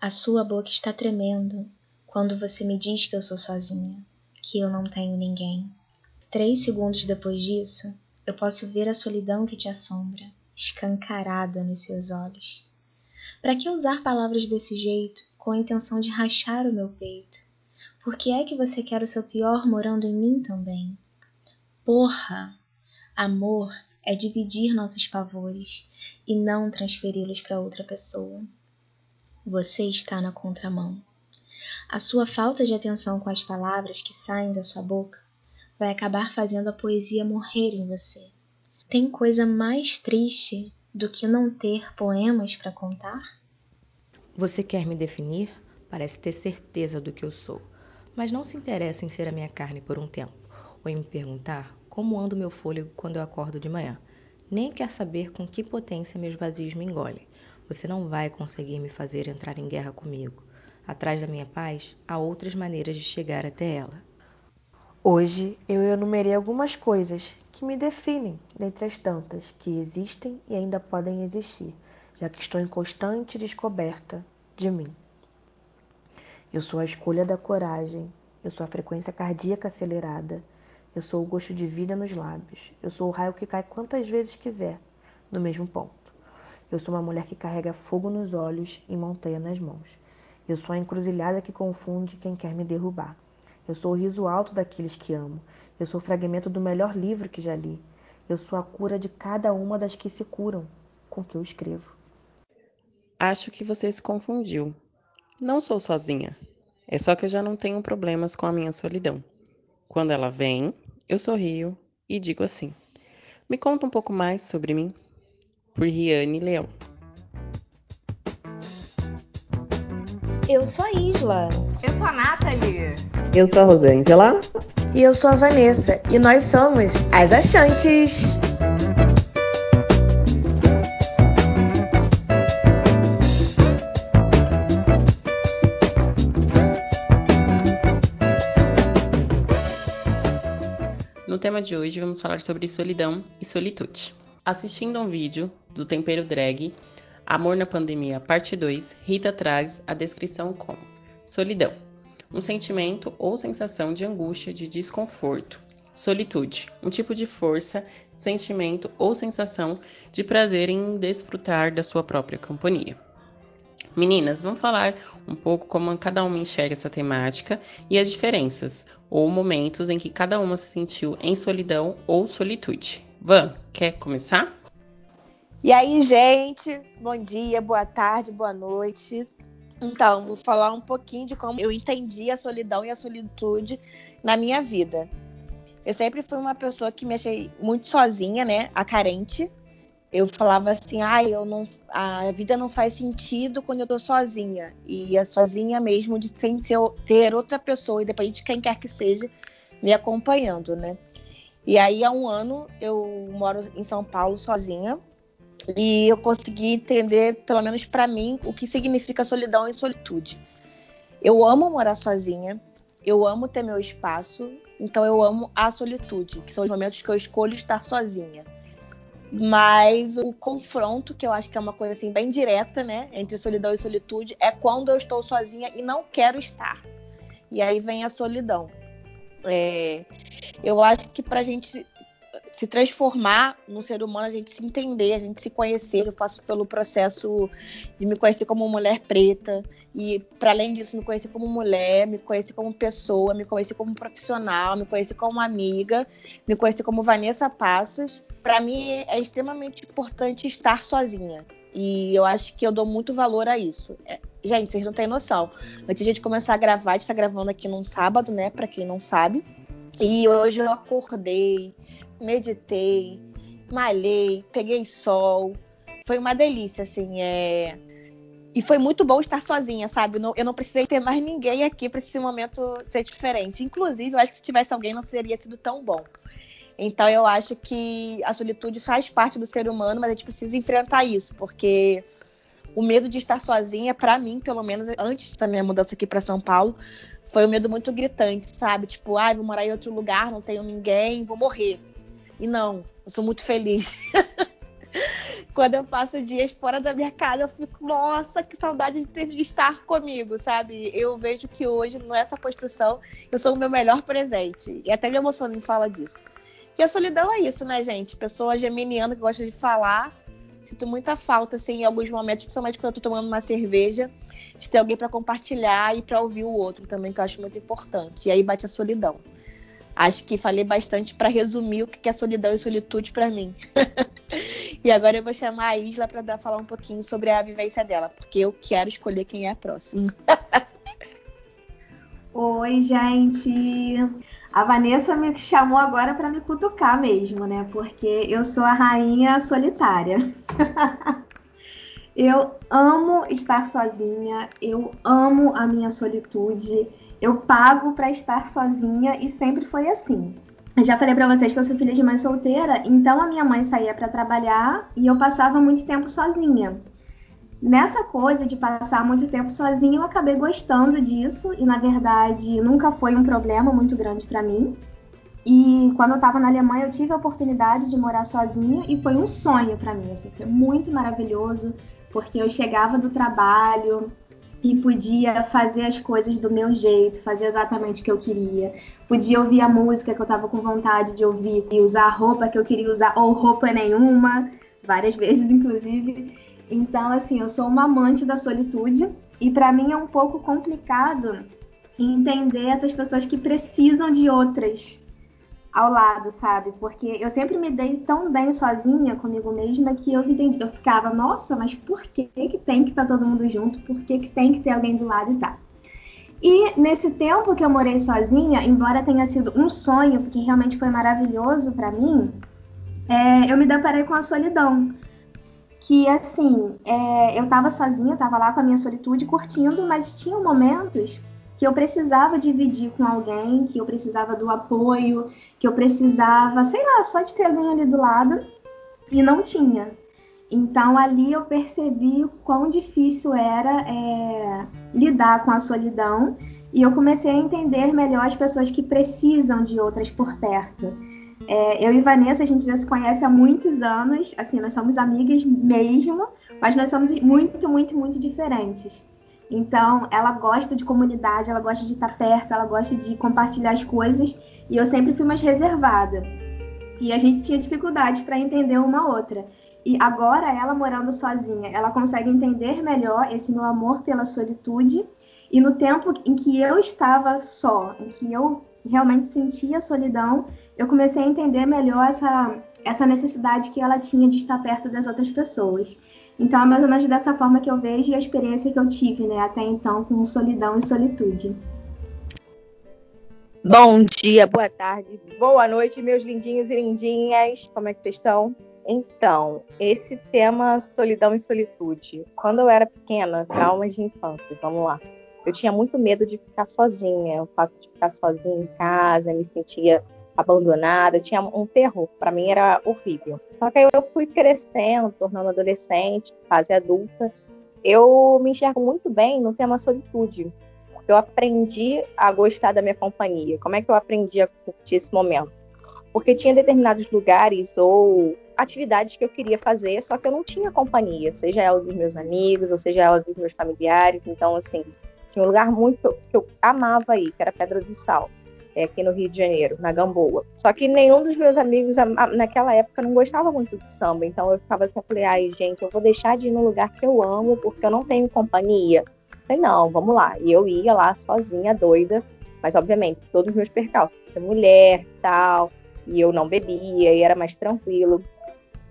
A sua boca está tremendo quando você me diz que eu sou sozinha, que eu não tenho ninguém. Três segundos depois disso, eu posso ver a solidão que te assombra, escancarada nos seus olhos. Para que usar palavras desse jeito, com a intenção de rachar o meu peito? Por que é que você quer o seu pior morando em mim também? Porra! Amor é dividir nossos pavores e não transferi-los para outra pessoa. Você está na contramão. A sua falta de atenção com as palavras que saem da sua boca vai acabar fazendo a poesia morrer em você. Tem coisa mais triste do que não ter poemas para contar? Você quer me definir? Parece ter certeza do que eu sou, mas não se interessa em ser a minha carne por um tempo, ou em me perguntar como anda o meu fôlego quando eu acordo de manhã. Nem quer saber com que potência meus vazios me engolem. Você não vai conseguir me fazer entrar em guerra comigo. Atrás da minha paz, há outras maneiras de chegar até ela. Hoje eu enumerei algumas coisas que me definem dentre as tantas que existem e ainda podem existir, já que estou em constante descoberta de mim. Eu sou a escolha da coragem, eu sou a frequência cardíaca acelerada, eu sou o gosto de vida nos lábios, eu sou o raio que cai quantas vezes quiser, no mesmo ponto. Eu sou uma mulher que carrega fogo nos olhos e montanha nas mãos. Eu sou a encruzilhada que confunde quem quer me derrubar. Eu sou o riso alto daqueles que amo. Eu sou o fragmento do melhor livro que já li. Eu sou a cura de cada uma das que se curam com que eu escrevo. Acho que você se confundiu. Não sou sozinha. É só que eu já não tenho problemas com a minha solidão. Quando ela vem, eu sorrio e digo assim: Me conta um pouco mais sobre mim. Por Riane Leão. Eu sou a Isla. Eu sou a Nathalie. Eu sou a Rosângela. E eu sou a Vanessa. E nós somos as Achantes. No tema de hoje vamos falar sobre solidão e solitude. Assistindo a um vídeo do Tempero Drag, Amor na Pandemia, parte 2, Rita traz a descrição como solidão, um sentimento ou sensação de angústia, de desconforto. Solitude, um tipo de força, sentimento ou sensação de prazer em desfrutar da sua própria companhia. Meninas, vamos falar um pouco como cada uma enxerga essa temática e as diferenças ou momentos em que cada uma se sentiu em solidão ou solitude. Van, quer começar? E aí, gente, bom dia, boa tarde, boa noite. Então, vou falar um pouquinho de como eu entendi a solidão e a solitude na minha vida. Eu sempre fui uma pessoa que me achei muito sozinha, né? A carente. Eu falava assim, ah, eu não, a vida não faz sentido quando eu tô sozinha. E a sozinha mesmo de sem ter outra pessoa, independente de quem quer que seja, me acompanhando, né? E aí, há um ano, eu moro em São Paulo sozinha. E eu consegui entender, pelo menos para mim, o que significa solidão e solitude. Eu amo morar sozinha, eu amo ter meu espaço, então eu amo a solitude, que são os momentos que eu escolho estar sozinha. Mas o confronto, que eu acho que é uma coisa assim bem direta, né, entre solidão e solitude, é quando eu estou sozinha e não quero estar. E aí vem a solidão. É, eu acho que para a gente se transformar no ser humano, a gente se entender, a gente se conhecer. Eu passo pelo processo de me conhecer como mulher preta e, para além disso, me conhecer como mulher, me conhecer como pessoa, me conhecer como profissional, me conhecer como amiga, me conhecer como Vanessa Passos. Para mim é extremamente importante estar sozinha. E eu acho que eu dou muito valor a isso. É, gente, vocês não têm noção. Antes de a gente começar a gravar, a gente está gravando aqui num sábado, né? Para quem não sabe. E hoje eu acordei, meditei, malhei, peguei sol. Foi uma delícia, assim. É... E foi muito bom estar sozinha, sabe? Eu não precisei ter mais ninguém aqui para esse momento ser diferente. Inclusive, eu acho que se tivesse alguém, não teria sido tão bom. Então, eu acho que a solitude faz parte do ser humano, mas a gente precisa enfrentar isso, porque o medo de estar sozinha, para mim, pelo menos antes da minha mudança aqui para São Paulo, foi um medo muito gritante, sabe? Tipo, ah, vou morar em outro lugar, não tenho ninguém, vou morrer. E não, eu sou muito feliz. quando eu passo dias fora da minha casa, eu fico, nossa, que saudade de, ter, estar comigo, sabe? Eu vejo que hoje, nessa construção, eu sou o meu melhor presente. E até me emociona em falar disso. E a solidão é isso, né, gente? Pessoa geminiana que gosta de falar. Sinto muita falta, assim, em alguns momentos, principalmente quando eu tô tomando uma cerveja, de ter alguém para compartilhar e para ouvir o outro também, que eu acho muito importante. E aí bate a solidão. Acho que falei bastante para resumir o que é solidão e solitude para mim. e agora eu vou chamar a Isla para falar um pouquinho sobre a vivência dela, porque eu quero escolher quem é a próxima. Oi, gente. A Vanessa me chamou agora para me cutucar mesmo, né? Porque eu sou a rainha solitária. eu amo estar sozinha, eu amo a minha solitude eu pago para estar sozinha e sempre foi assim. Eu já falei para vocês que eu sou filha de mãe solteira, então a minha mãe saía para trabalhar e eu passava muito tempo sozinha. Nessa coisa de passar muito tempo sozinha, eu acabei gostando disso e na verdade nunca foi um problema muito grande para mim. E quando eu estava na Alemanha, eu tive a oportunidade de morar sozinha e foi um sonho para mim, assim, foi muito maravilhoso, porque eu chegava do trabalho, e podia fazer as coisas do meu jeito, fazer exatamente o que eu queria. Podia ouvir a música que eu estava com vontade de ouvir e usar a roupa que eu queria usar ou roupa nenhuma, várias vezes inclusive. Então, assim, eu sou uma amante da solitude e para mim é um pouco complicado entender essas pessoas que precisam de outras ao lado, sabe? Porque eu sempre me dei tão bem sozinha comigo mesma que eu entendi, eu ficava, nossa, mas por que que tem que estar tá todo mundo junto? Por que que tem que ter alguém do lado e tal? E nesse tempo que eu morei sozinha, embora tenha sido um sonho, porque realmente foi maravilhoso para mim, é, eu me deparei com a solidão. Que assim, é, eu tava sozinha, tava lá com a minha solitude, curtindo, mas tinha momentos que eu precisava dividir com alguém, que eu precisava do apoio, que eu precisava, sei lá, só de ter alguém ali do lado e não tinha. Então ali eu percebi o quão difícil era é, lidar com a solidão e eu comecei a entender melhor as pessoas que precisam de outras por perto. É, eu e Vanessa, a gente já se conhece há muitos anos, assim, nós somos amigas mesmo, mas nós somos muito, muito, muito diferentes. Então, ela gosta de comunidade, ela gosta de estar perto, ela gosta de compartilhar as coisas, e eu sempre fui mais reservada. E a gente tinha dificuldade para entender uma outra. E agora, ela morando sozinha, ela consegue entender melhor esse meu amor pela solitude. E no tempo em que eu estava só, em que eu realmente sentia a solidão, eu comecei a entender melhor essa, essa necessidade que ela tinha de estar perto das outras pessoas. Então é mais ou menos dessa forma que eu vejo e a experiência que eu tive, né, até então com solidão e solitude. Bom dia, boa tarde, boa noite, meus lindinhos e lindinhas. Como é que vocês estão? Então, esse tema solidão e solitude. Quando eu era pequena, traumas de infância, vamos lá. Eu tinha muito medo de ficar sozinha. O fato de ficar sozinha em casa, me sentia abandonada, tinha um terror. Para mim era horrível. Só que aí eu fui crescendo, tornando adolescente, fase adulta. Eu me enxergo muito bem no tema solitude. Eu aprendi a gostar da minha companhia. Como é que eu aprendi a curtir esse momento? Porque tinha determinados lugares ou atividades que eu queria fazer, só que eu não tinha companhia, seja ela dos meus amigos, ou seja ela dos meus familiares. Então, assim, tinha um lugar muito que eu amava aí, que era Pedra do Sal é, aqui no Rio de Janeiro, na Gamboa. Só que nenhum dos meus amigos naquela época não gostava muito de samba, então eu ficava assim, falei, ai gente, eu vou deixar de ir no lugar que eu amo porque eu não tenho companhia. falei, não, vamos lá. E eu ia lá sozinha, doida, mas obviamente todos os meus percalços, mulher tal, e eu não bebia e era mais tranquilo.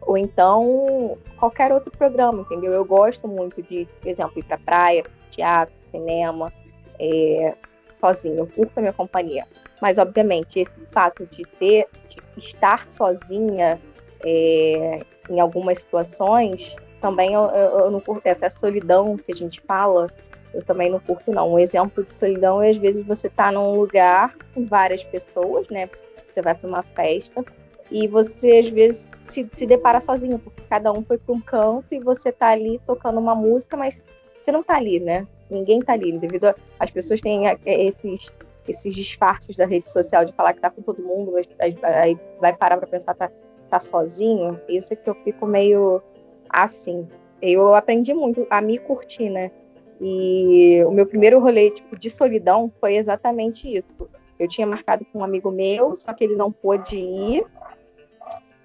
Ou então qualquer outro programa, entendeu? Eu gosto muito de, por exemplo, ir pra praia, teatro, cinema, é, sozinho, eu curto a minha companhia. Mas, obviamente, esse fato de ter, de estar sozinha é, em algumas situações, também eu, eu, eu, não curto essa solidão que a gente fala, eu também não curto, não. Um exemplo de solidão é, às vezes, você tá num lugar com várias pessoas, né? Você vai para uma festa e você, às vezes, se, se depara sozinho, porque cada um foi para um canto e você tá ali tocando uma música, mas você não tá ali, né? Ninguém tá ali, devido às pessoas têm esses esses disfarces da rede social de falar que tá com todo mundo, aí vai parar para pensar tá, tá sozinho. Isso é que eu fico meio assim. Eu aprendi muito a me curtir, né? E o meu primeiro rolê tipo, de solidão foi exatamente isso. Eu tinha marcado com um amigo meu, só que ele não pôde ir.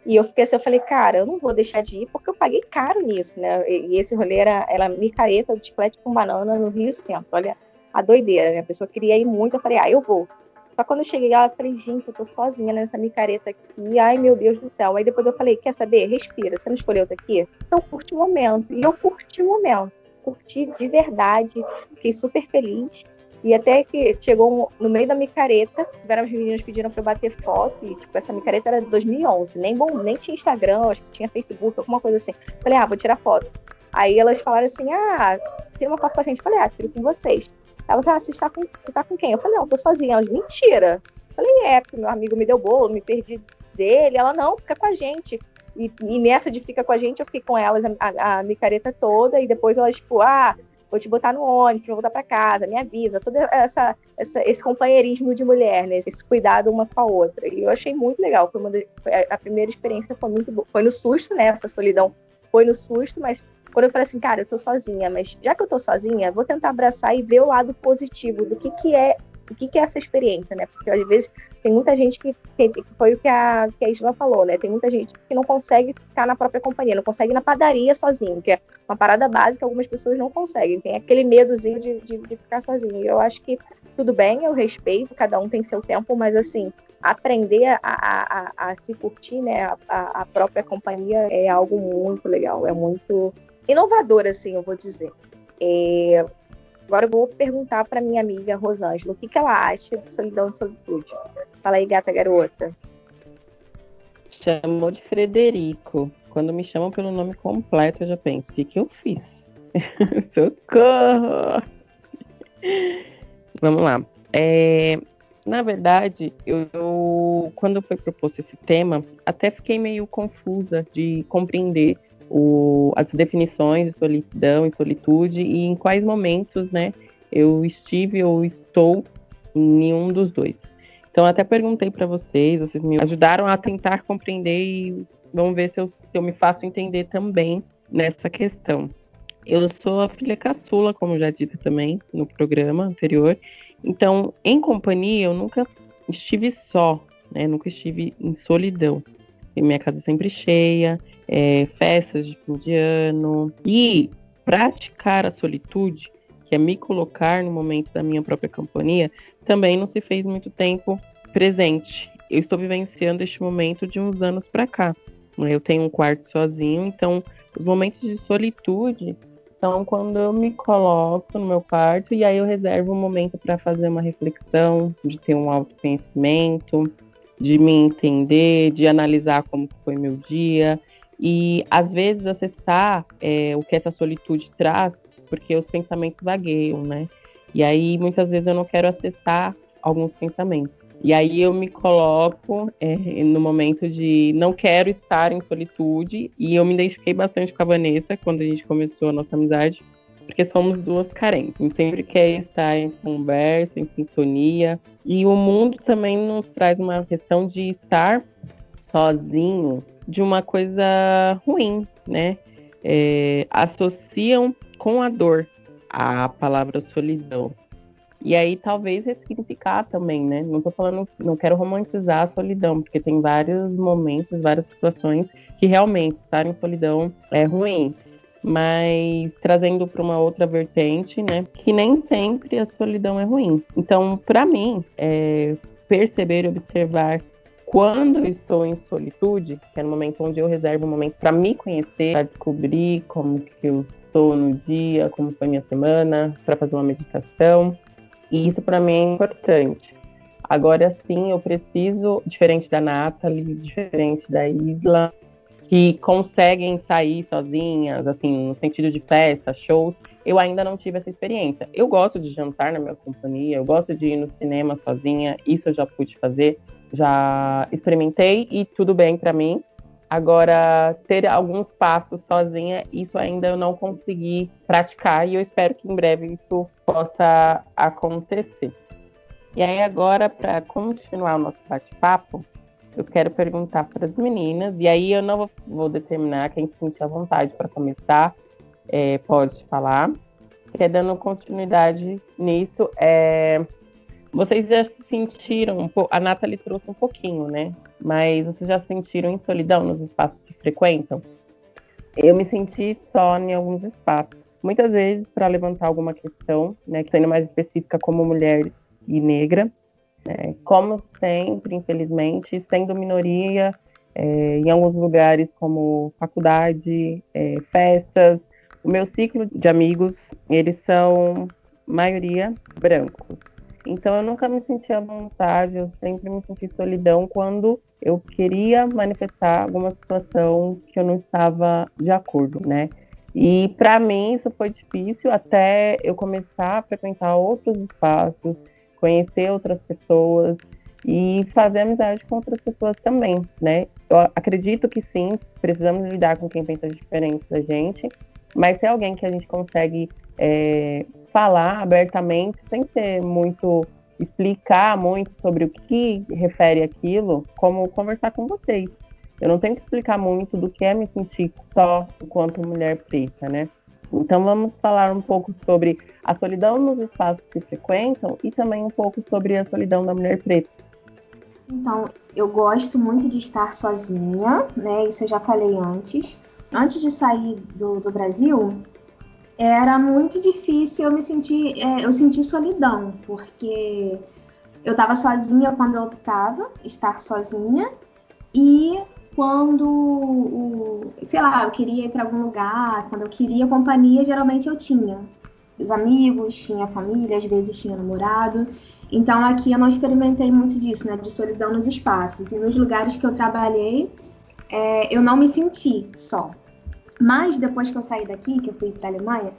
E eu fiquei assim, eu falei, cara, eu não vou deixar de ir porque eu paguei caro nisso, né? E esse rolê era, era micareta de chiclete com banana no Rio Centro. Olha a doideira, né? A pessoa queria ir muito, eu falei, ah, eu vou. Só quando eu cheguei lá, eu falei, gente, eu tô sozinha nessa micareta aqui. Ai, meu Deus do céu. Aí depois eu falei, quer saber? Respira. Você não escolheu daqui? Então curte o momento. E eu curti o momento. Curti de verdade. Fiquei super feliz. E até que chegou no meio da micareta, tiveram as meninas pediram para eu bater foto, e tipo, essa micareta era de 2011, nem bom, nem tinha Instagram, acho que tinha Facebook, alguma coisa assim. Falei, ah, vou tirar foto. Aí elas falaram assim, ah, tira uma foto com a gente. Falei, ah, tiro com vocês. Elas, ah, você está com, você tá com quem? Eu falei, não, tô sozinha. Elas, mentira. Eu falei, é, porque meu amigo me deu bolo, me perdi dele. Ela, não, fica com a gente. E, e nessa de fica com a gente, eu fiquei com elas a, a, a micareta toda, e depois elas, tipo, ah, vou te botar no ônibus, vou voltar para casa, me avisa, todo essa, essa, esse companheirismo de mulher, né? Esse cuidado uma com a outra. E eu achei muito legal. Foi uma a primeira experiência foi muito boa. Foi no susto, né? Essa solidão foi no susto, mas quando eu falei assim, cara, eu tô sozinha, mas já que eu tô sozinha, vou tentar abraçar e ver o lado positivo do que, que é o que, que é essa experiência, né? Porque às vezes tem muita gente que, que foi o que a, que a Isla falou, né? Tem muita gente que não consegue ficar na própria companhia, não consegue ir na padaria sozinho, que é uma parada básica, algumas pessoas não conseguem, tem aquele medozinho de, de, de ficar sozinho. E eu acho que tudo bem, eu respeito, cada um tem seu tempo, mas assim, aprender a, a, a, a se curtir, né? A, a própria companhia é algo muito legal, é muito inovador, assim, eu vou dizer. É, Agora eu vou perguntar para minha amiga Rosângela o que, que ela acha de solidão e solitude. Fala aí, gata garota. Chamou de Frederico. Quando me chamam pelo nome completo, eu já penso: o que, que eu fiz? Socorro! Vamos lá. É, na verdade, eu, eu, quando foi proposto esse tema, até fiquei meio confusa de compreender o, as definições de solidão e solitude e em quais momentos, né, eu estive ou estou em nenhum dos dois. Então, até perguntei para vocês, vocês me ajudaram a tentar compreender e vamos ver se eu, se eu me faço entender também nessa questão. Eu sou a filha caçula, como já disse também no programa anterior. Então, em companhia, eu nunca estive só, né? Nunca estive em solidão. Minha casa sempre cheia, é, festas de fim de ano. E praticar a solitude, que é me colocar no momento da minha própria companhia, também não se fez muito tempo presente. Eu estou vivenciando este momento de uns anos para cá. Eu tenho um quarto sozinho, então os momentos de solitude são quando eu me coloco no meu quarto e aí eu reservo um momento para fazer uma reflexão, de ter um autoconhecimento, de me entender, de analisar como foi meu dia e às vezes acessar é, o que essa solitude traz, porque os pensamentos vagueiam, né? E aí muitas vezes eu não quero acessar alguns pensamentos. E aí eu me coloco é, no momento de não quero estar em solitude e eu me identifiquei bastante com a Vanessa quando a gente começou a nossa amizade, porque somos duas carentes. A gente sempre quer estar em conversa, em sintonia. E o mundo também nos traz uma questão de estar sozinho de uma coisa ruim, né? É, associam com a dor a palavra solidão. E aí talvez ressignificar também, né? Não tô falando, não quero romantizar a solidão, porque tem vários momentos, várias situações que realmente estar em solidão é ruim mas trazendo para uma outra vertente, né? Que nem sempre a solidão é ruim. Então, para mim, é, perceber e observar quando eu estou em solitude, que é no momento onde eu reservo um momento para me conhecer, para descobrir como que eu estou no dia, como foi minha semana, para fazer uma meditação. E isso para mim é importante. Agora sim, eu preciso, diferente da Nathalie, diferente da Isla, que conseguem sair sozinhas, assim, no sentido de festa, shows, eu ainda não tive essa experiência. Eu gosto de jantar na minha companhia, eu gosto de ir no cinema sozinha, isso eu já pude fazer, já experimentei e tudo bem para mim. Agora, ter alguns passos sozinha, isso ainda eu não consegui praticar e eu espero que em breve isso possa acontecer. E aí, agora, para continuar o nosso bate-papo, eu quero perguntar para as meninas, e aí eu não vou, vou determinar quem se sentir à vontade para começar, é, pode falar. Que é dando continuidade nisso, é, vocês já se sentiram, a Nathalie trouxe um pouquinho, né? Mas vocês já se sentiram em solidão nos espaços que frequentam? Eu me senti só em alguns espaços. Muitas vezes para levantar alguma questão, né, sendo mais específica como mulher e negra, né, como sempre, infelizmente, sendo minoria é, em alguns lugares como faculdade, é, festas. O meu ciclo de amigos, eles são maioria brancos. Então eu nunca me senti à vontade, eu sempre me senti solidão quando eu queria manifestar alguma situação que eu não estava de acordo, né? E para mim isso foi difícil até eu começar a frequentar outros espaços, conhecer outras pessoas e fazer amizade com outras pessoas também, né? Eu acredito que sim, precisamos lidar com quem pensa diferente da gente, mas se é alguém que a gente consegue é, falar abertamente, sem ter muito explicar muito sobre o que refere aquilo, como conversar com vocês. Eu não tenho que explicar muito do que é me sentir só enquanto mulher preta, né? Então vamos falar um pouco sobre a solidão nos espaços que frequentam e também um pouco sobre a solidão da mulher preta. Então, eu gosto muito de estar sozinha, né? Isso eu já falei antes. Antes de sair do, do Brasil, era muito difícil eu me sentir, é, eu senti solidão, porque eu estava sozinha quando eu optava estar sozinha e quando, o, sei lá, eu queria ir para algum lugar, quando eu queria companhia, geralmente eu tinha os amigos, tinha família, às vezes tinha namorado. Então aqui eu não experimentei muito disso, né, de solidão nos espaços e nos lugares que eu trabalhei, é, eu não me senti só. Mas depois que eu saí daqui, que eu fui para a Alemanha,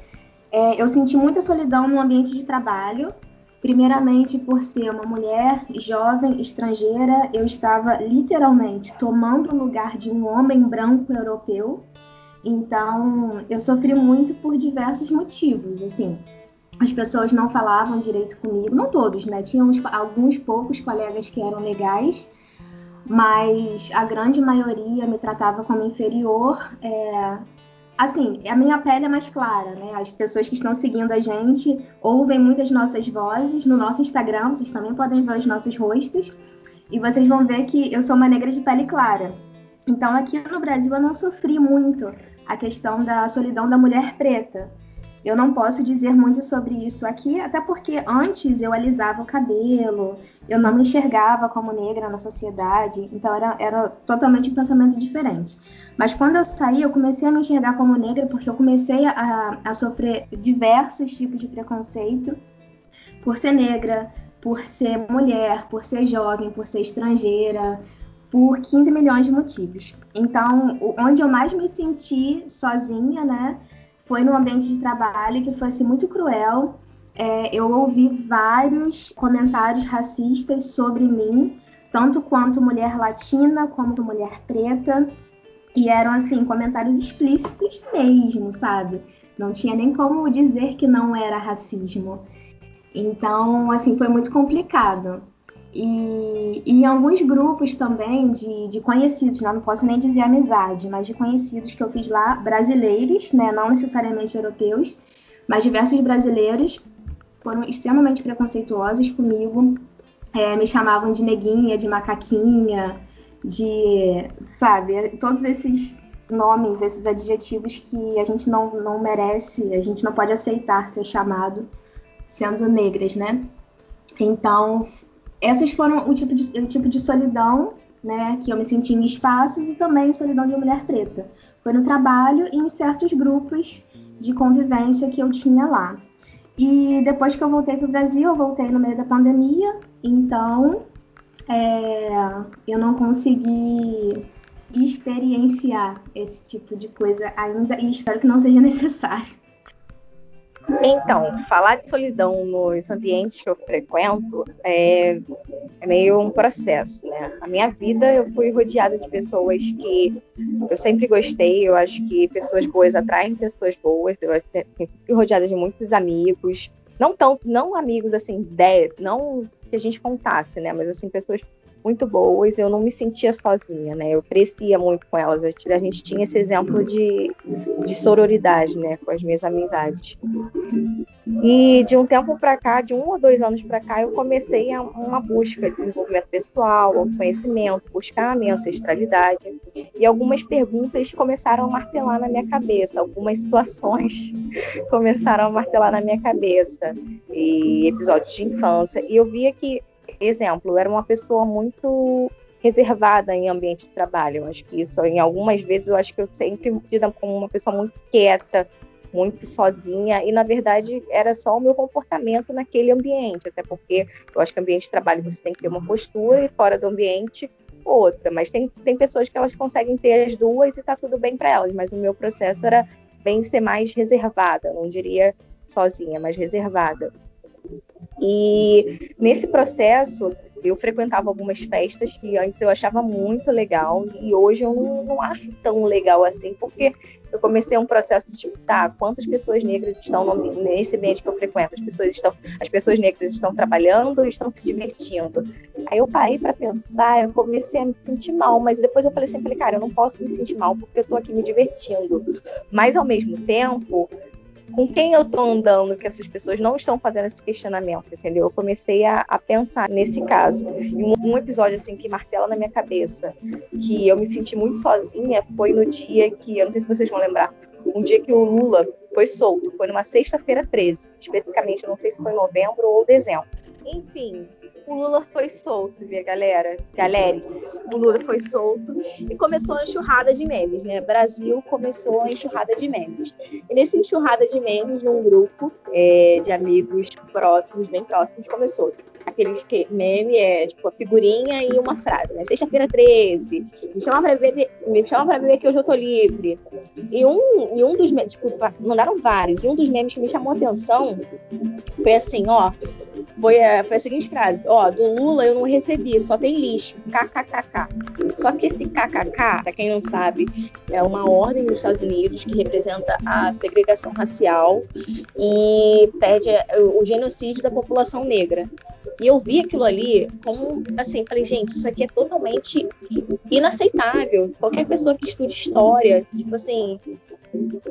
é, eu senti muita solidão no ambiente de trabalho. Primeiramente, por ser uma mulher jovem, estrangeira, eu estava literalmente tomando o lugar de um homem branco europeu. Então, eu sofri muito por diversos motivos. Assim, as pessoas não falavam direito comigo, não todos, né? Tinha uns, alguns poucos colegas que eram legais, mas a grande maioria me tratava como inferior. É, assim, a minha pele é mais clara, né? As pessoas que estão seguindo a gente ouvem muitas nossas vozes no nosso Instagram, vocês também podem ver os nossos rostos e vocês vão ver que eu sou uma negra de pele clara. Então aqui no Brasil eu não sofri muito a questão da solidão da mulher preta. Eu não posso dizer muito sobre isso aqui, até porque antes eu alisava o cabelo, eu não me enxergava como negra na sociedade, então era, era totalmente um pensamento diferente. Mas quando eu saí, eu comecei a me enxergar como negra porque eu comecei a, a sofrer diversos tipos de preconceito por ser negra, por ser mulher, por ser jovem, por ser estrangeira, por 15 milhões de motivos. Então, onde eu mais me senti sozinha, né, foi no ambiente de trabalho que foi assim, muito cruel. É, eu ouvi vários comentários racistas sobre mim, tanto quanto mulher latina, como mulher preta. E eram, assim, comentários explícitos mesmo, sabe? Não tinha nem como dizer que não era racismo. Então, assim, foi muito complicado. E, e alguns grupos também de, de conhecidos, né? não posso nem dizer amizade, mas de conhecidos que eu fiz lá, brasileiros, né? não necessariamente europeus, mas diversos brasileiros foram extremamente preconceituosos comigo, é, me chamavam de neguinha, de macaquinha, de, sabe, todos esses nomes, esses adjetivos que a gente não, não merece, a gente não pode aceitar ser chamado sendo negras, né? Então, essas foram o tipo de, o tipo de solidão, né, que eu me senti em espaços e também solidão de mulher preta. Foi no trabalho e em certos grupos de convivência que eu tinha lá. E depois que eu voltei para o Brasil, eu voltei no meio da pandemia, então é, eu não consegui experienciar esse tipo de coisa ainda e espero que não seja necessário. Então, falar de solidão nos ambientes que eu frequento é, é, meio um processo, né? A minha vida eu fui rodeada de pessoas que eu sempre gostei, eu acho que pessoas boas atraem pessoas boas, eu fui rodeada de muitos amigos, não tão, não amigos assim, de, não que a gente contasse, né? Mas assim, pessoas muito boas, eu não me sentia sozinha, né? Eu crescia muito com elas. A gente tinha esse exemplo de, de sororidade, né, com as minhas amizades. E de um tempo para cá, de um ou dois anos para cá, eu comecei a, uma busca de desenvolvimento pessoal, autoconhecimento, buscar a minha ancestralidade. E algumas perguntas começaram a martelar na minha cabeça, algumas situações começaram a martelar na minha cabeça, e episódios de infância. E eu via que exemplo, eu era uma pessoa muito reservada em ambiente de trabalho. Eu acho que isso, em algumas vezes, eu acho que eu sempre tida como uma pessoa muito quieta, muito sozinha, e na verdade era só o meu comportamento naquele ambiente, até porque eu acho que ambiente de trabalho você tem que ter uma postura e fora do ambiente outra, mas tem, tem pessoas que elas conseguem ter as duas e tá tudo bem para elas, mas o meu processo era bem ser mais reservada, não diria sozinha, mas reservada. E nesse processo, eu frequentava algumas festas que antes eu achava muito legal e hoje eu não, não, acho tão legal assim, porque eu comecei um processo de tipo, tá, quantas pessoas negras estão no, nesse ambiente que eu frequento? As pessoas estão, as pessoas negras estão trabalhando estão se divertindo. Aí eu parei para pensar, eu comecei a me sentir mal, mas depois eu falei assim, falei, cara, eu não posso me sentir mal porque eu tô aqui me divertindo. Mas ao mesmo tempo, com quem eu tô andando que essas pessoas não estão fazendo esse questionamento, entendeu? Eu comecei a, a pensar nesse caso. E um, um, episódio assim que martela na minha cabeça, que eu me senti muito sozinha, foi no dia que, eu não sei se vocês vão lembrar, um dia que o Lula foi solto, foi numa sexta-feira 13, especificamente, eu não sei se foi novembro ou dezembro. Enfim, o Lula foi solto, viu, galera? Galeres, o Lula foi solto e começou a enxurrada de memes, né? Brasil começou a enxurrada de memes. E nesse enxurrada de memes, num grupo é, de amigos próximos, bem próximos, começou aqueles que meme é tipo a figurinha e uma frase, né? Sexta-feira 13, me chama pra beber, me chama pra beber que hoje eu tô livre. E um, e um dos memes, tipo, mandaram vários, e um dos memes que me chamou a atenção foi assim, ó, foi a, foi a seguinte frase: Ó, do Lula eu não recebi, só tem lixo. KKKK. Só que esse KKK, para quem não sabe, é uma ordem dos Estados Unidos que representa a segregação racial e pede o genocídio da população negra. E eu vi aquilo ali como, assim, falei, gente, isso aqui é totalmente inaceitável. Qualquer pessoa que estude história, tipo assim,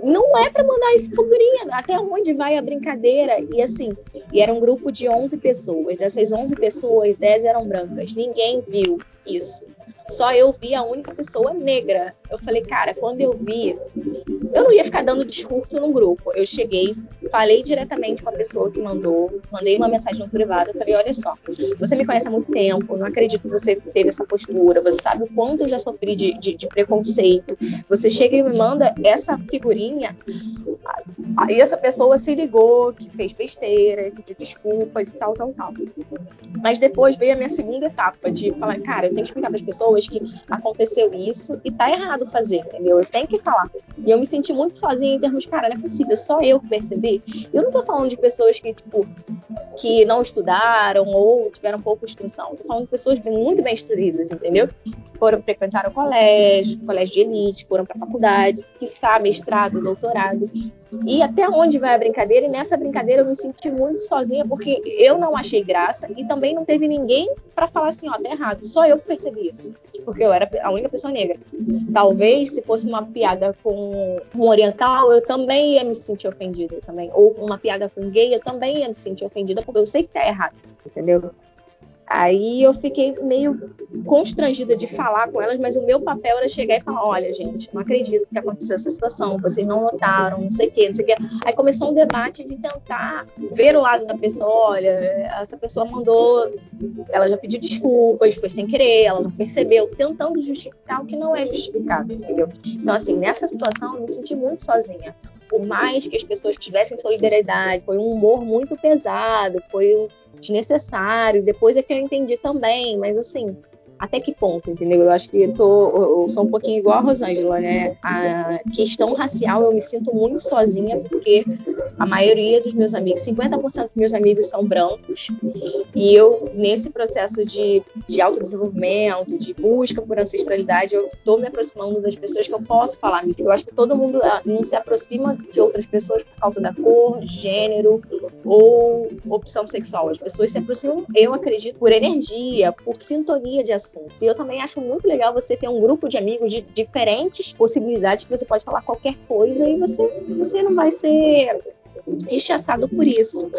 não é para mandar esse figurinha. Até onde vai a brincadeira? E assim, e era um grupo de 11 pessoas. Dessas 11 pessoas, 10 eram brancas. Ninguém viu isso. Só eu vi a única pessoa negra. Eu falei, cara, quando eu vi, eu não ia ficar dando discurso no grupo. Eu cheguei, falei diretamente com a pessoa que mandou, mandei uma mensagem privada. Falei, olha só, você me conhece há muito tempo, não acredito que você teve essa postura, você sabe o quanto eu já sofri de, de, de preconceito. Você chega e me manda essa figurinha. Aí essa pessoa se ligou, que fez besteira, pediu desculpas e tal, tal, tal. Mas depois veio a minha segunda etapa de falar, cara, eu tenho que explicar para as pessoas que aconteceu isso e tá errado fazer, entendeu? Eu tenho que falar. E eu me senti muito sozinha em termos, cara, não é possível, só eu que percebi. Eu não tô falando de pessoas que, tipo, que não estudaram ou tiveram pouca instrução. Eu tô falando de pessoas muito bem instruídas, entendeu? Foram frequentar o colégio, colégio de elite, foram para faculdades, que sabe mestrado, doutorado. E até onde vai a brincadeira? E nessa brincadeira eu me senti muito sozinha porque eu não achei graça e também não teve ninguém para falar assim, ó, tá errado. Só eu percebi isso, porque eu era a única pessoa negra. Talvez se fosse uma piada com um oriental, eu também ia me sentir ofendida também. Ou uma piada com gay, eu também ia me sentir ofendida porque eu sei que tá errado, entendeu? Aí eu fiquei meio constrangida de falar com elas, mas o meu papel era chegar e falar: olha, gente, não acredito que aconteceu essa situação, vocês não notaram, não sei o quê, não sei o quê. Aí começou um debate de tentar ver o lado da pessoa: olha, essa pessoa mandou, ela já pediu desculpas, foi sem querer, ela não percebeu, tentando justificar o que não é justificado, entendeu? Então, assim, nessa situação eu me senti muito sozinha por mais que as pessoas tivessem solidariedade, foi um humor muito pesado, foi desnecessário. Depois é que eu entendi também, mas assim, até que ponto, entendeu? Eu acho que eu, tô, eu sou um pouquinho igual a Rosângela, né? A questão racial eu me sinto muito sozinha, porque a maioria dos meus amigos, 50% dos meus amigos são brancos, e eu, nesse processo de, de autodesenvolvimento, de busca por ancestralidade, eu tô me aproximando das pessoas que eu posso falar. Eu acho que todo mundo ah, não se aproxima de outras pessoas por causa da cor, gênero ou opção sexual. As pessoas se aproximam, eu acredito, por energia, por sintonia de assuntos. E eu também acho muito legal você ter um grupo de amigos de diferentes possibilidades que você pode falar qualquer coisa e você, você não vai ser rechaçado por isso.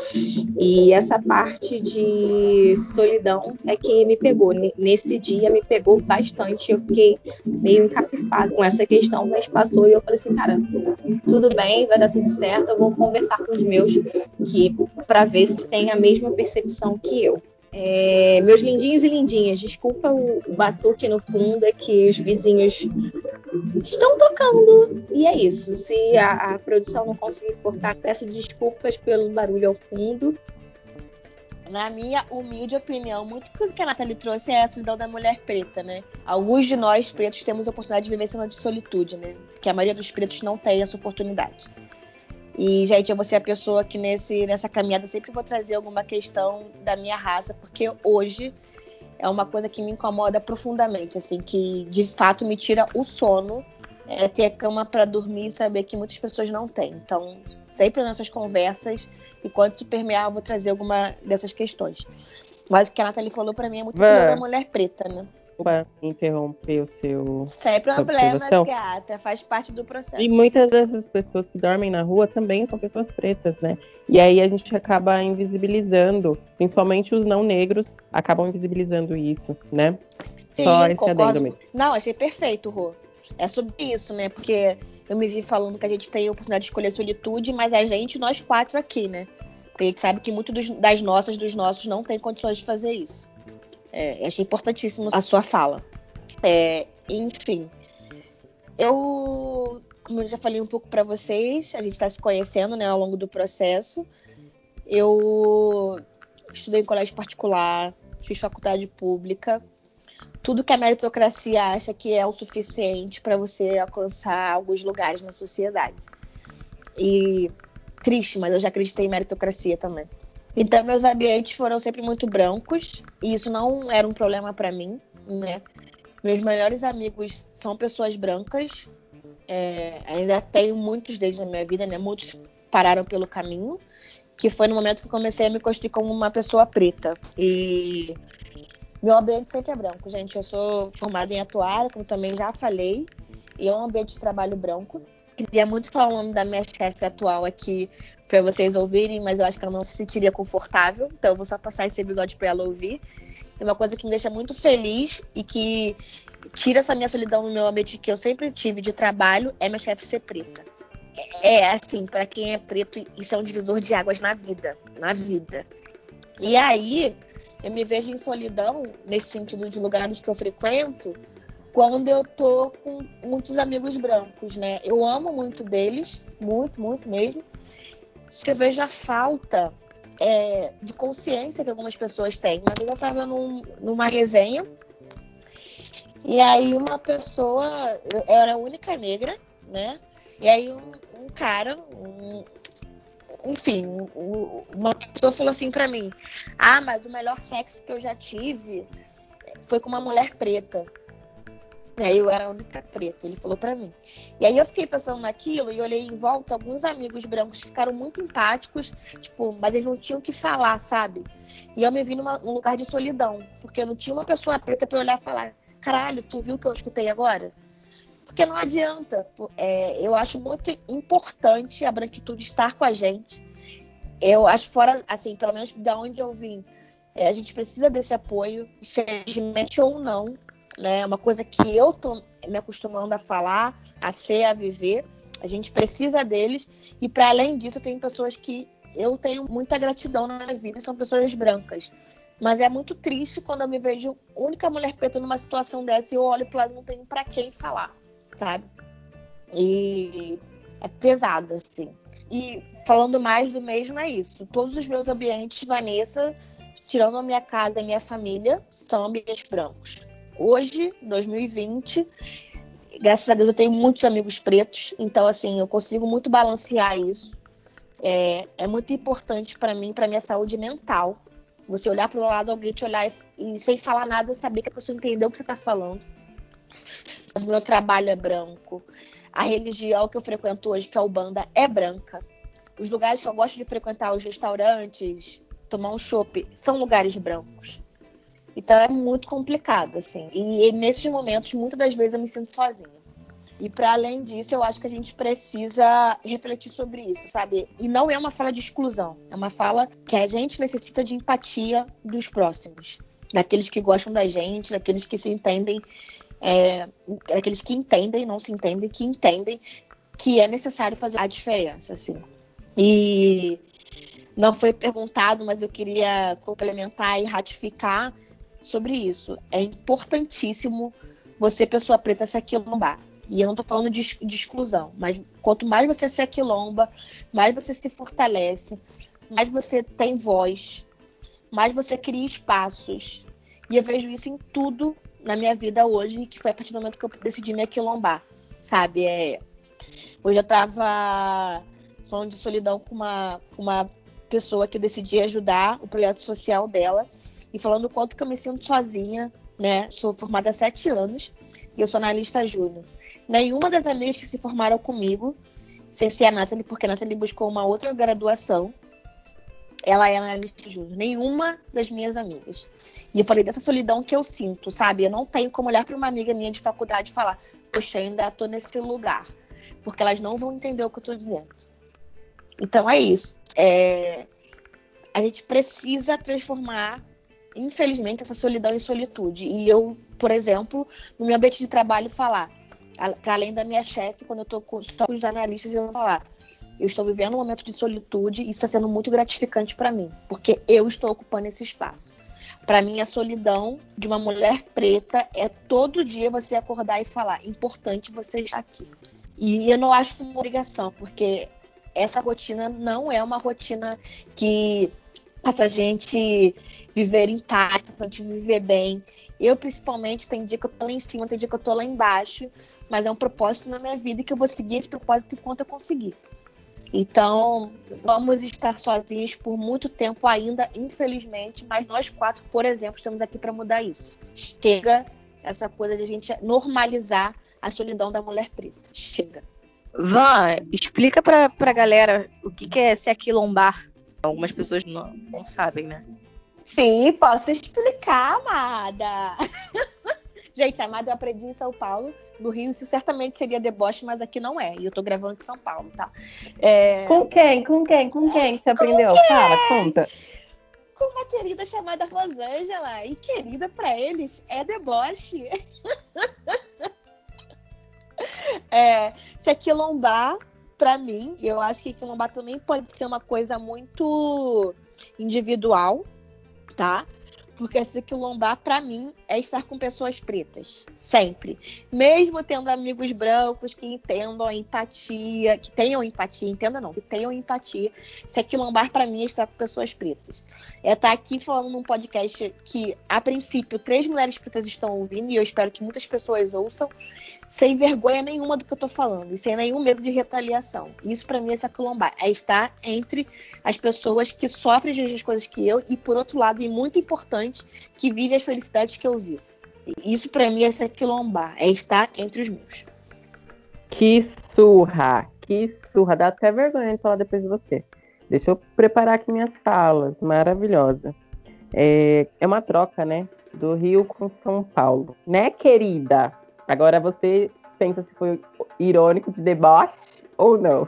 E essa parte de solidão é que me pegou. Nesse dia me pegou bastante. Eu fiquei meio encafifada com essa questão, mas passou e eu falei assim, cara, tudo bem, vai dar tudo certo. Eu vou conversar com os meus que para ver se tem a mesma percepção que eu. É, meus lindinhos e lindinhas, desculpa o batuque no fundo, é que os vizinhos estão tocando. E é isso. Se a, a produção não conseguir cortar, peço desculpas pelo barulho ao fundo. Na minha humilde opinião, muito coisa que a Nathalie trouxe é a solidão da mulher preta, né? Alguns de nós pretos temos a oportunidade de viver esse de solitude, né? Que a maioria dos pretos não tem essa oportunidade. E, gente, eu vou ser a pessoa que nesse, nessa caminhada sempre vou trazer alguma questão da minha raça, porque hoje é uma coisa que me incomoda profundamente, assim, que de fato me tira o sono, é ter cama para dormir e saber que muitas pessoas não têm. Então, sempre nessas conversas, enquanto isso permear, eu vou trazer alguma dessas questões. Mas o que a Nathalie falou para mim é muito sobre a mulher preta, né? Desculpa interromper o seu. Sem problemas, gata. Faz parte do processo. E muitas dessas pessoas que dormem na rua também são pessoas pretas, né? E aí a gente acaba invisibilizando, principalmente os não negros, acabam invisibilizando isso, né? Sim, Só esse concordo. mesmo. Não, achei perfeito, Rô. É sobre isso, né? Porque eu me vi falando que a gente tem a oportunidade de escolher solitude, mas a gente, nós quatro aqui, né? Porque a gente sabe que muitos das nossas, dos nossos, não tem condições de fazer isso. É, achei importantíssimo a sua fala. É, enfim, eu, como eu já falei um pouco para vocês, a gente está se conhecendo né, ao longo do processo. Eu estudei em colégio particular, fiz faculdade pública. Tudo que a meritocracia acha que é o suficiente para você alcançar alguns lugares na sociedade. E triste, mas eu já acreditei em meritocracia também. Então, meus ambientes foram sempre muito brancos, e isso não era um problema para mim, né? Meus melhores amigos são pessoas brancas, é, ainda tenho muitos deles na minha vida, né? Muitos pararam pelo caminho, que foi no momento que comecei a me construir como uma pessoa preta. E meu ambiente sempre é branco, gente. Eu sou formada em atuária, como também já falei, e é um ambiente de trabalho branco. Queria muito falar o nome da minha chefe atual aqui, para vocês ouvirem, mas eu acho que ela não se sentiria confortável, então eu vou só passar esse episódio para ela ouvir. É uma coisa que me deixa muito feliz e que tira essa minha solidão no meu ambiente que eu sempre tive de trabalho é minha chefe ser preta. É assim, para quem é preto, isso é um divisor de águas na vida, na vida. E aí, eu me vejo em solidão nesse sentido de lugares que eu frequento, quando eu tô com muitos amigos brancos, né? Eu amo muito deles, muito, muito mesmo que eu vejo a falta é, de consciência que algumas pessoas têm. Uma vez eu estava num, numa resenha e aí uma pessoa, eu era a única negra, né? E aí um, um cara, um, enfim, um, uma pessoa falou assim para mim: Ah, mas o melhor sexo que eu já tive foi com uma mulher preta. Aí eu era a única preta, ele falou para mim. E aí eu fiquei pensando naquilo e olhei em volta, alguns amigos brancos ficaram muito empáticos, tipo, mas eles não tinham o que falar, sabe? E eu me vi numa, num lugar de solidão, porque eu não tinha uma pessoa preta para olhar e falar, caralho, tu viu o que eu escutei agora? Porque não adianta. É, eu acho muito importante a branquitude estar com a gente. Eu acho fora, assim, pelo menos da onde eu vim, é, a gente precisa desse apoio, infelizmente ou não né? É uma coisa que eu tô me acostumando a falar, a ser, a viver. A gente precisa deles. E para além disso, tem pessoas que eu tenho muita gratidão na minha vida, são pessoas brancas. Mas é muito triste quando eu me vejo única mulher preta numa situação dessa e eu olho para lado e não tenho para quem falar, sabe? E é pesado, assim. E falando mais do mesmo é isso. Todos os meus ambientes, Vanessa, tirando a minha casa e minha família, são ambientes brancos hoje, 2020, graças a Deus eu tenho muitos amigos pretos, então assim, eu consigo muito balancear isso. É, é muito importante para mim, para minha saúde mental. Você olhar para o lado, alguém te olhar e, e, sem falar nada, saber que a pessoa entendeu o que você está falando. Mas o meu trabalho é branco. A religião que eu frequento hoje, que é o banda, é branca. Os lugares que eu gosto de frequentar, os restaurantes, tomar um chopp, são lugares brancos. Então é muito complicado, assim. E, e nesses momentos, muitas das vezes eu me sinto sozinha. E para além disso, eu acho que a gente precisa refletir sobre isso, sabe? E não é uma fala de exclusão, é uma fala que a gente necessita de empatia dos próximos, daqueles que gostam da gente, daqueles que se entendem, é, daqueles que entendem, não se entendem, que entendem que é necessário fazer a diferença, assim. E não foi perguntado, mas eu queria complementar e ratificar sobre isso. É importantíssimo você, pessoa preta, se aquilombar. E eu não estou falando de, de, exclusão, mas quanto mais você se aquilomba, mais você se fortalece, mais você tem voz, mais você cria espaços. E eu vejo isso em tudo na minha vida hoje, que foi a partir do momento que eu decidi me aquilombar, sabe? É... Hoje eu estava falando de solidão com uma, uma pessoa que eu decidi ajudar o projeto social dela e falando o quanto que eu me sinto sozinha, né? Sou formada há sete anos e eu sou analista júnior. Nenhuma das amigas que se formaram comigo, sem ser a Nathalie, porque a Nathalie buscou uma outra graduação, ela é analista júnior. Nenhuma das minhas amigas. E eu falei dessa solidão que eu sinto, sabe? Eu não tenho como olhar para uma amiga minha de faculdade e falar, poxa, ainda tô nesse lugar. Porque elas não vão entender o que eu tô dizendo. Então é isso. É... A gente precisa transformar infelizmente, essa solidão e solitude. E eu, por exemplo, no meu ambiente de trabalho, falar, para além da minha chefe, quando eu estou com, com os jornalistas, eu vou falar, eu estou vivendo um momento de solitude e isso está sendo muito gratificante para mim, porque eu estou ocupando esse espaço. Para mim, a solidão de uma mulher preta é todo dia você acordar e falar: importante você estar aqui. E eu não acho uma obrigação, porque essa rotina não é uma rotina que faça a gente viver em paz, a gente viver bem. Eu, principalmente, tem dia que eu tô lá em cima, tem dia que eu tô lá embaixo, mas é um propósito na minha vida que eu vou seguir esse propósito enquanto eu conseguir. Então, vamos estar sozinhos por muito tempo ainda, infelizmente, mas nós quatro, por exemplo, estamos aqui para mudar isso. Chega essa coisa de a gente normalizar a solidão da mulher preta. Chega. Van, explica para a galera o que, que é se aquilombar. Algumas pessoas não, não sabem, né? Sim, posso explicar, amada. Gente, amada eu aprendi em São Paulo. No Rio isso certamente seria deboche, mas aqui não é. E eu tô gravando em São Paulo, tá? É... Com quem? Com quem? Com quem você aprendeu? Fala, conta. Com uma querida chamada Rosângela. E querida para eles é deboche. é, se aquilombar para mim, eu acho que quilombar também pode ser uma coisa muito individual, tá? Porque se quilombar, para mim, é estar com pessoas pretas. Sempre. Mesmo tendo amigos brancos que entendam a empatia, que tenham empatia, entenda não, que tenham empatia. Se quilombar, para mim, é estar com pessoas pretas. É estar tá aqui falando num podcast que, a princípio, três mulheres pretas estão ouvindo, e eu espero que muitas pessoas ouçam sem vergonha nenhuma do que eu tô falando e sem nenhum medo de retaliação. Isso para mim é se aquilombar, é estar entre as pessoas que sofrem as mesmas coisas que eu e por outro lado, e muito importante, que vivem as felicidades que eu vivo. Isso para mim é se aquilombar, é estar entre os meus. Que surra, que surra, dá até vergonha de falar depois de você. Deixa eu preparar aqui minhas falas, maravilhosa. É, é uma troca, né? Do Rio com São Paulo. Né, querida? Agora você pensa se foi irônico de deboche ou não.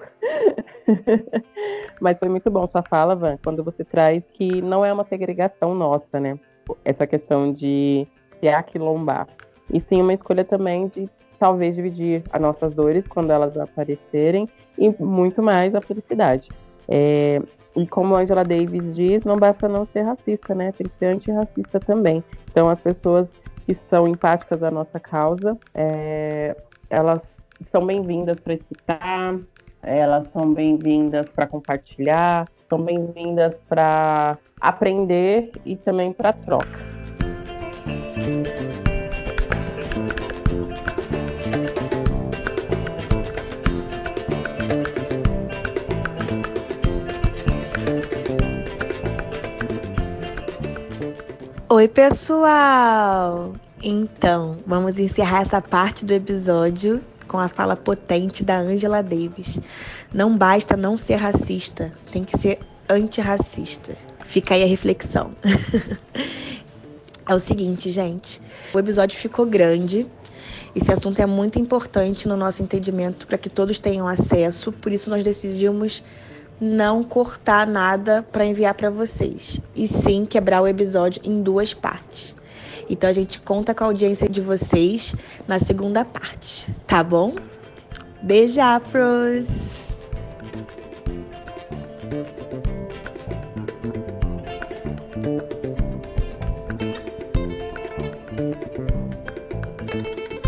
Mas foi muito bom sua fala, Van, quando você traz que não é uma segregação nossa, né? Essa questão de se aquilombar. E sim uma escolha também de talvez dividir as nossas dores quando elas aparecerem e muito mais a felicidade. É, e como Angela Davis diz, não basta não ser racista, né? Tem que ser antirracista também. Então as pessoas que são empáticas à nossa causa. É, elas são bem-vindas para escutar, elas são bem-vindas para compartilhar, são bem-vindas para aprender e também para troca. Oi, pessoal! Então, vamos encerrar essa parte do episódio com a fala potente da Angela Davis. Não basta não ser racista, tem que ser antirracista. Fica aí a reflexão. é o seguinte, gente. O episódio ficou grande. Esse assunto é muito importante no nosso entendimento para que todos tenham acesso, por isso nós decidimos não cortar nada para enviar para vocês, e sim quebrar o episódio em duas partes. Então a gente conta com a audiência de vocês na segunda parte, tá bom? Beijo,